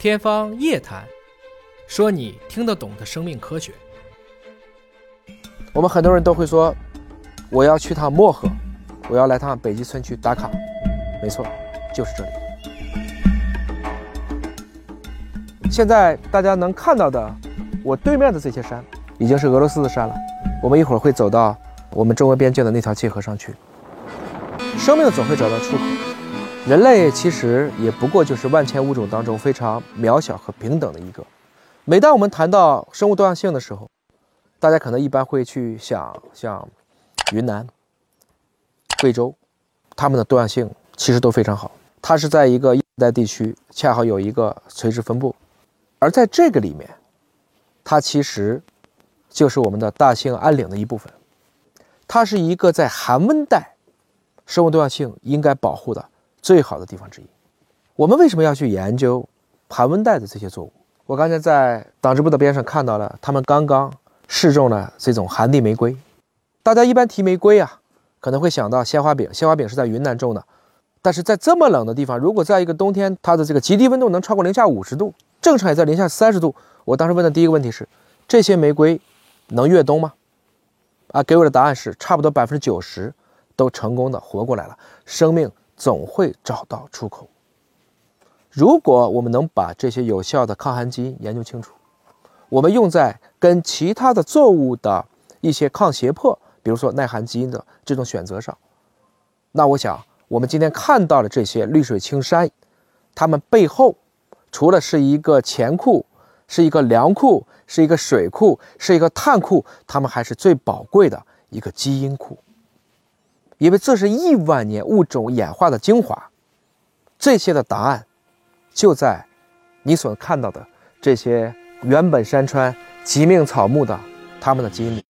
天方夜谭，说你听得懂的生命科学。我们很多人都会说，我要去趟漠河，我要来趟北极村去打卡。没错，就是这里。现在大家能看到的，我对面的这些山，已经是俄罗斯的山了。我们一会儿会走到我们中俄边界的那条界河上去。生命总会找到出口。人类其实也不过就是万千物种当中非常渺小和平等的一个。每当我们谈到生物多样性的时候，大家可能一般会去想，像云南、贵州，它们的多样性其实都非常好。它是在一个热带地区，恰好有一个垂直分布，而在这个里面，它其实就是我们的大兴安岭的一部分。它是一个在寒温带，生物多样性应该保护的。最好的地方之一。我们为什么要去研究寒温带的这些作物？我刚才在党支部的边上看到了，他们刚刚试种了这种寒地玫瑰。大家一般提玫瑰啊，可能会想到鲜花饼。鲜花饼是在云南种的，但是在这么冷的地方，如果在一个冬天，它的这个极低温度能超过零下五十度，正常也在零下三十度。我当时问的第一个问题是：这些玫瑰能越冬吗？啊，给我的答案是，差不多百分之九十都成功的活过来了，生命。总会找到出口。如果我们能把这些有效的抗寒基因研究清楚，我们用在跟其他的作物的一些抗胁迫，比如说耐寒基因的这种选择上，那我想我们今天看到的这些绿水青山，它们背后除了是一个钱库，是一个粮库，是一个水库，是一个碳库，它们还是最宝贵的一个基因库。因为这是亿万年物种演化的精华，这些的答案就在你所看到的这些原本山川、极命草木的它们的基因里。